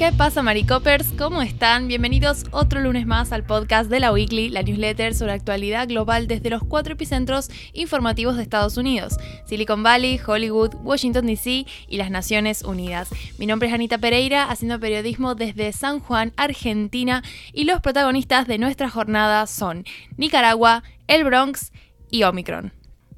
¿Qué pasa, Maricopers? ¿Cómo están? Bienvenidos otro lunes más al podcast de la Weekly, la newsletter sobre actualidad global desde los cuatro epicentros informativos de Estados Unidos: Silicon Valley, Hollywood, Washington DC y las Naciones Unidas. Mi nombre es Anita Pereira, haciendo periodismo desde San Juan, Argentina, y los protagonistas de nuestra jornada son Nicaragua, el Bronx y Omicron.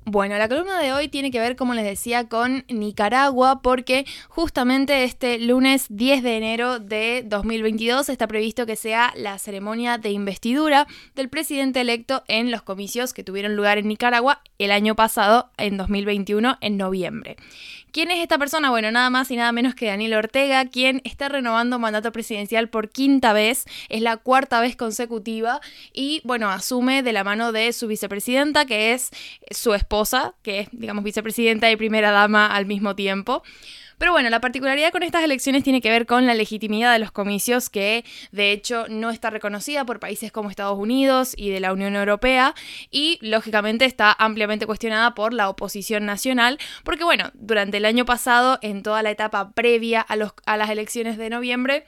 Bueno, la columna de hoy tiene que ver, como les decía, con Nicaragua, porque justamente este lunes 10 de enero de 2022 está previsto que sea la ceremonia de investidura del presidente electo en los comicios que tuvieron lugar en Nicaragua el año pasado, en 2021, en noviembre. ¿Quién es esta persona? Bueno, nada más y nada menos que Daniel Ortega, quien está renovando mandato presidencial por quinta vez, es la cuarta vez consecutiva y bueno, asume de la mano de su vicepresidenta, que es su esposa, que es, digamos, vicepresidenta y primera dama al mismo tiempo. Pero bueno, la particularidad con estas elecciones tiene que ver con la legitimidad de los comicios, que de hecho no está reconocida por países como Estados Unidos y de la Unión Europea, y lógicamente está ampliamente cuestionada por la oposición nacional, porque bueno, durante el año pasado, en toda la etapa previa a, los, a las elecciones de noviembre,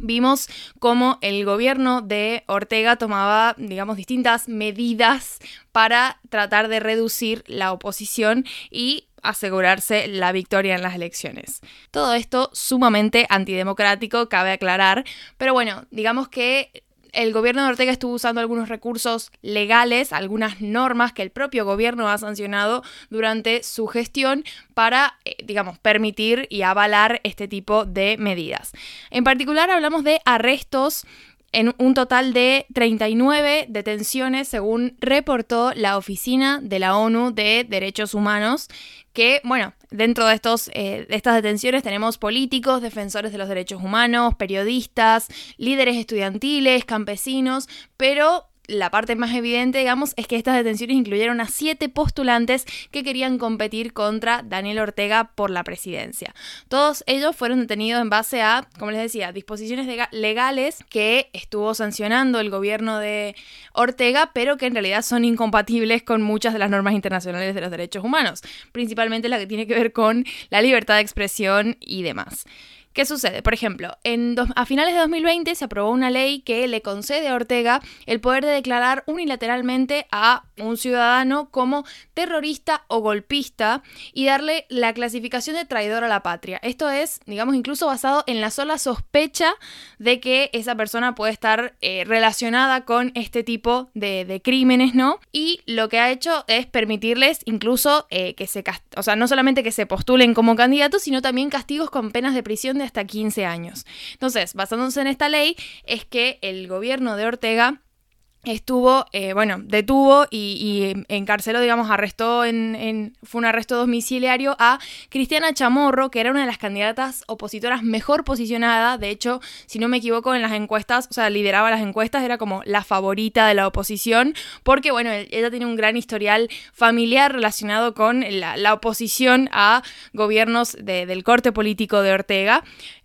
vimos cómo el gobierno de Ortega tomaba, digamos, distintas medidas para tratar de reducir la oposición y asegurarse la victoria en las elecciones. Todo esto sumamente antidemocrático, cabe aclarar, pero bueno, digamos que el gobierno de Ortega estuvo usando algunos recursos legales, algunas normas que el propio gobierno ha sancionado durante su gestión para, eh, digamos, permitir y avalar este tipo de medidas. En particular hablamos de arrestos en un total de 39 detenciones, según reportó la Oficina de la ONU de Derechos Humanos, que, bueno, dentro de, estos, eh, de estas detenciones tenemos políticos, defensores de los derechos humanos, periodistas, líderes estudiantiles, campesinos, pero la parte más evidente, digamos, es que estas detenciones incluyeron a siete postulantes que querían competir contra Daniel Ortega por la presidencia. Todos ellos fueron detenidos en base a, como les decía, disposiciones legales que estuvo sancionando el gobierno de Ortega, pero que en realidad son incompatibles con muchas de las normas internacionales de los derechos humanos, principalmente la que tiene que ver con la libertad de expresión y demás. ¿Qué sucede? Por ejemplo, en a finales de 2020 se aprobó una ley que le concede a Ortega el poder de declarar unilateralmente a un ciudadano como terrorista o golpista y darle la clasificación de traidor a la patria. Esto es, digamos, incluso basado en la sola sospecha de que esa persona puede estar eh, relacionada con este tipo de, crímenes, ¿no? Y lo que ha hecho es permitirles incluso eh, que se, o sea, no solamente que se postulen como candidatos, sino también castigos con penas de prisión hasta 15 años. Entonces, basándose en esta ley, es que el gobierno de Ortega estuvo, eh, bueno, detuvo y, encarceló, digamos, arrestó en, fue un arresto domiciliario a Cristiana Chamorro, que era una de las candidatas opositoras mejor posicionada, de hecho, si no me equivoco, en las encuestas, o sea, lideraba las encuestas, era como la favorita de la oposición, porque, bueno, ella tiene un gran historial familiar relacionado con la, oposición a gobiernos del corte político de Ortega.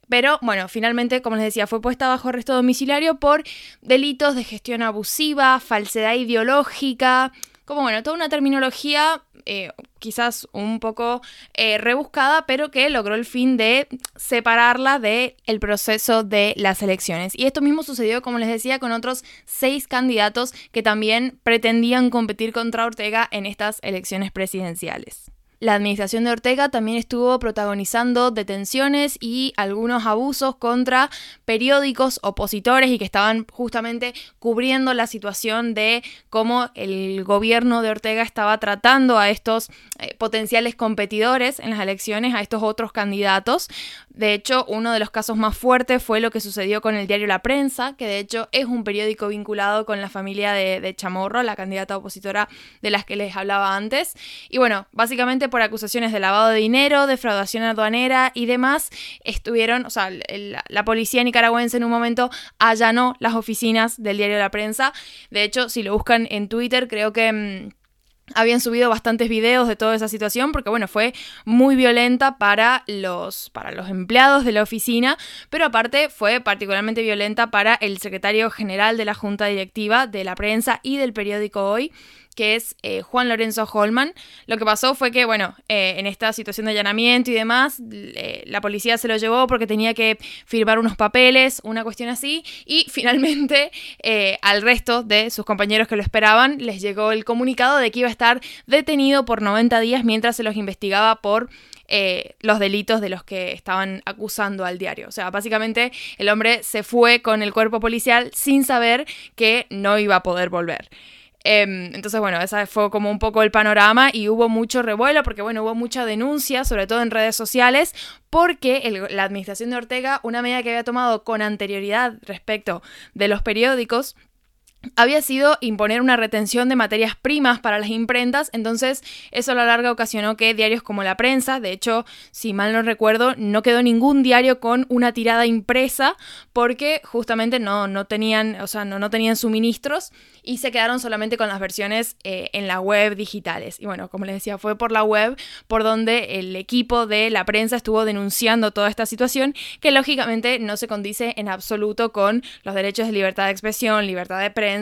Pero bueno, finalmente, como les decía, fue puesta bajo arresto domiciliario por delitos de gestión abusiva, falsedad ideológica, como bueno, toda una terminología eh, quizás un poco eh, rebuscada, pero que logró el fin de separarla del el proceso de las elecciones. Y esto mismo sucedió, como les decía, con otros seis candidatos que también pretendían competir contra Ortega en estas elecciones presidenciales. La administración de Ortega también estuvo protagonizando detenciones y algunos abusos contra periódicos opositores y que estaban justamente cubriendo la situación de cómo el gobierno de Ortega estaba tratando a estos eh, potenciales competidores en las elecciones, a estos otros candidatos. De hecho, uno de los casos más fuertes fue lo que sucedió con el diario La Prensa, que de hecho es un periódico vinculado con la familia de, de Chamorro, la candidata opositora de las que les hablaba antes. Y bueno, básicamente por acusaciones de lavado de dinero, defraudación aduanera y demás, estuvieron, o sea, la policía nicaragüense en un momento allanó las oficinas del diario La Prensa. De hecho, si lo buscan en Twitter, creo que... Mm, habían subido bastantes videos de toda esa situación porque bueno, fue muy violenta para los, para los empleados de la oficina, pero aparte fue particularmente violenta para el secretario general de la junta directiva de la prensa y del periódico Hoy, que es eh, Juan Lorenzo Holman. Lo que pasó fue que, bueno, eh, en esta situación de allanamiento y demás, la policía se lo llevó porque tenía que firmar unos papeles, una cuestión así, y finalmente al resto de sus compañeros que lo esperaban les llegó el comunicado de que iba a estar detenido por 90 días mientras se los investigaba por eh, los delitos de los que estaban acusando al diario. O sea, básicamente el hombre se fue con el cuerpo policial sin saber que no iba a poder volver. Em, entonces, bueno, ese fue como un poco el panorama y hubo mucho revuelo porque, bueno, hubo mucha denuncia, sobre todo en redes sociales, porque la administración de Ortega, una medida que había tomado con anterioridad respecto de los periódicos, había sido imponer una retención de materias primas para las imprentas, entonces eso a la larga ocasionó que diarios como La Prensa, de hecho, si mal no recuerdo, no quedó ningún diario con una tirada impresa porque justamente no, no tenían, o sea, no, no tenían suministros y se quedaron solamente con las versiones eh, en la web digitales. Y bueno, como les decía, fue por la web por donde el equipo de la prensa estuvo denunciando toda esta situación que lógicamente no se condice en absoluto con los derechos de libertad de expresión, libertad de prensa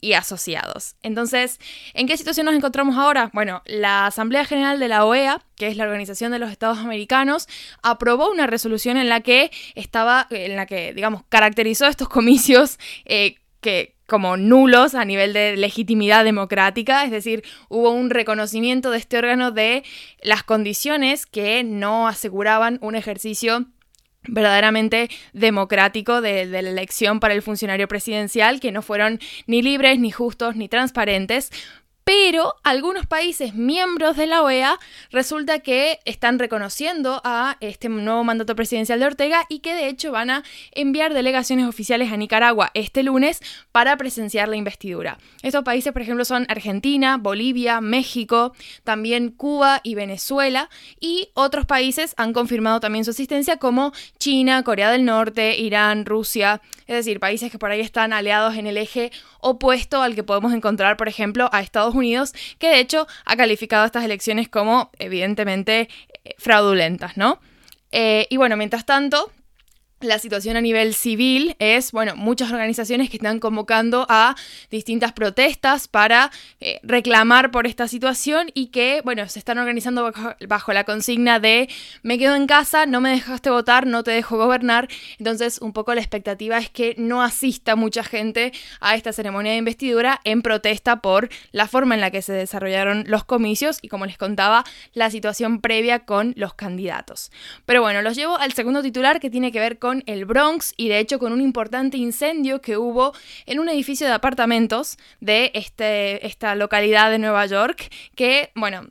y asociados. Entonces, ¿en qué situación nos encontramos ahora? Bueno, la Asamblea General de la OEA, que es la Organización de los Estados Americanos, aprobó una resolución en la que estaba, en la que, digamos, caracterizó estos comicios eh, que como nulos a nivel de legitimidad democrática, es decir, hubo un reconocimiento de este órgano de las condiciones que no aseguraban un ejercicio verdaderamente democrático de, la elección para el funcionario presidencial, que no fueron ni libres, ni justos, ni transparentes, pero algunos países miembros de la OEA resulta que están reconociendo a este nuevo mandato presidencial de Ortega y que de hecho van a enviar delegaciones oficiales a Nicaragua este lunes para presenciar la investidura. Estos países, por ejemplo, son Argentina, Bolivia, México, también Cuba y Venezuela y otros países han confirmado también su asistencia como China, Corea del Norte, Irán, Rusia, es decir, países que por ahí están aliados en el eje opuesto al que podemos encontrar, por ejemplo, a Estados Unidos, que de hecho ha calificado estas elecciones como evidentemente eh, fraudulentas, ¿no? Eh, y bueno, mientras tanto, la situación a nivel civil es, bueno, muchas organizaciones que están convocando a distintas protestas para eh, reclamar por esta situación y que, bueno, se están organizando bajo, la consigna de me quedo en casa, no me dejaste votar, no te dejo gobernar. Entonces, un poco la expectativa es que no asista mucha gente a esta ceremonia de investidura en protesta por la forma en la que se desarrollaron los comicios y, como les contaba, la situación previa con los candidatos. Pero bueno, los llevo al segundo titular que tiene que ver con el Bronx y de hecho con un importante incendio que hubo en un edificio de apartamentos de este, esta localidad de Nueva York que, bueno,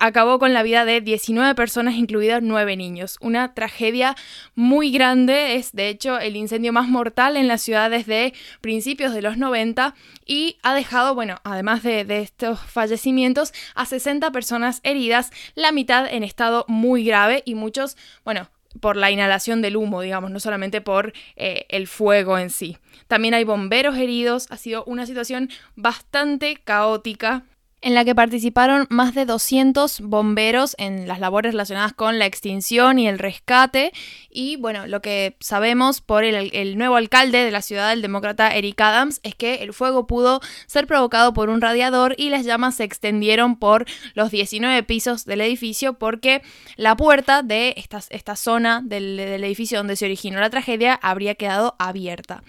acabó con la vida de 19 personas, incluidos 9 niños. Una tragedia muy grande, es de hecho el incendio más mortal en la ciudad desde principios de los 90 y ha dejado, bueno, además de, de estos fallecimientos, a 60 personas heridas, la mitad en estado muy grave y muchos, bueno, por la inhalación del humo, digamos, no solamente por eh, el fuego en sí. También hay bomberos heridos, ha sido una situación bastante caótica en la que participaron más de 200 bomberos en las labores relacionadas con la extinción y el rescate. Y bueno, lo que sabemos por el, nuevo alcalde de la ciudad, el demócrata Eric Adams, es que el fuego pudo ser provocado por un radiador y las llamas se extendieron por los 19 pisos del edificio porque la puerta de esta, esta zona del edificio donde se originó la tragedia habría quedado abierta.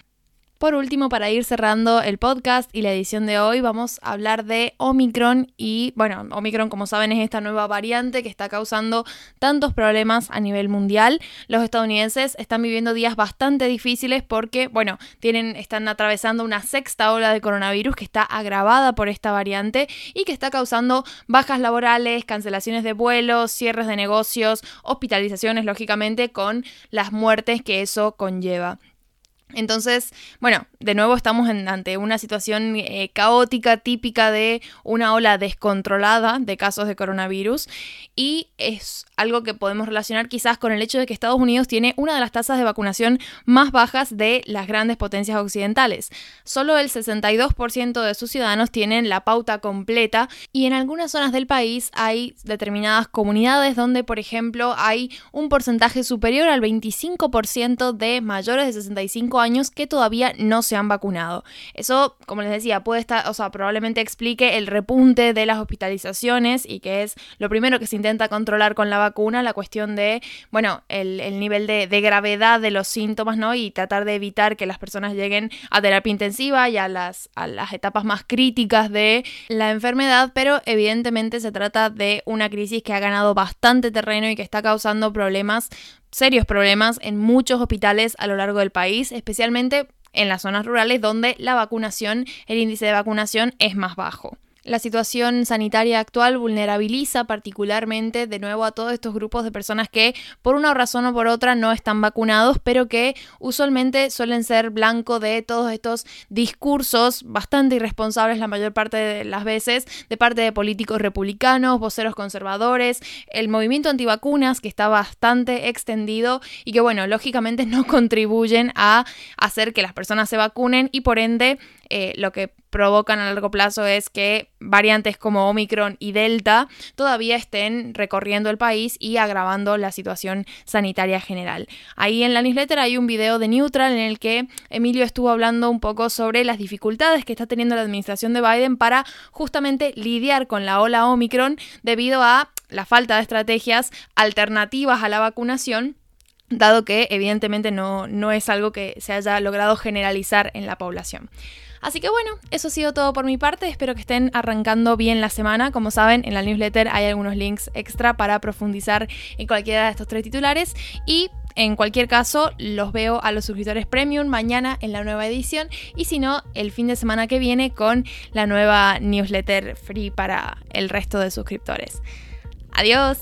Por último, para ir cerrando el podcast y la edición de hoy, vamos a hablar de Omicron y, bueno, Omicron, como saben, es esta nueva variante que está causando tantos problemas a nivel mundial. Los estadounidenses están viviendo días bastante difíciles porque, bueno, tienen, están atravesando una sexta ola de coronavirus que está agravada por esta variante y que está causando bajas laborales, cancelaciones de vuelos, cierres de negocios, hospitalizaciones, lógicamente, con las muertes que eso conlleva. Entonces, bueno, de nuevo estamos ante una situación eh, caótica, típica de una ola descontrolada de casos de coronavirus y es algo que podemos relacionar quizás con el hecho de que Estados Unidos tiene una de las tasas de vacunación más bajas de las grandes potencias occidentales. Solo el 62% de sus ciudadanos tienen la pauta completa y en algunas zonas del país hay determinadas comunidades donde, por ejemplo, hay un porcentaje superior al 25% de mayores de 65 65 años que todavía no se han vacunado. Eso, como les decía, puede estar, o sea, probablemente explique el repunte de las hospitalizaciones y que es lo primero que se intenta controlar con la vacuna, la cuestión de, bueno, el, nivel de, de, gravedad de los síntomas, ¿no? Y tratar de evitar que las personas lleguen a terapia intensiva y a las, a las etapas más críticas de la enfermedad, pero evidentemente se trata de una crisis que ha ganado bastante terreno y que está causando problemas serios problemas en muchos hospitales a lo largo del país, especialmente en las zonas rurales donde la vacunación, el índice de vacunación es más bajo. La situación sanitaria actual vulnerabiliza particularmente de nuevo a todos estos grupos de personas que por una razón o por otra no están vacunados, pero que usualmente suelen ser blanco de todos estos discursos bastante irresponsables la mayor parte de las veces de parte de políticos republicanos, voceros conservadores, el movimiento antivacunas que está bastante extendido y que bueno, lógicamente no contribuyen a hacer que las personas se vacunen y por ende eh, lo que provocan a largo plazo es que variantes como Omicron y Delta todavía estén recorriendo el país y agravando la situación sanitaria general. Ahí en la newsletter hay un video de Neutral en el que Emilio estuvo hablando un poco sobre las dificultades que está teniendo la administración de Biden para justamente lidiar con la ola Omicron debido a la falta de estrategias alternativas a la vacunación dado que evidentemente no, no es algo que se haya logrado generalizar en la población. Así que bueno, eso ha sido todo por mi parte. Espero que estén arrancando bien la semana. Como saben, en la newsletter hay algunos links extra para profundizar en cualquiera de estos tres titulares. Y en cualquier caso, los veo a los suscriptores premium mañana en la nueva edición y si no, el fin de semana que viene con la nueva newsletter free para el resto de suscriptores. Adiós.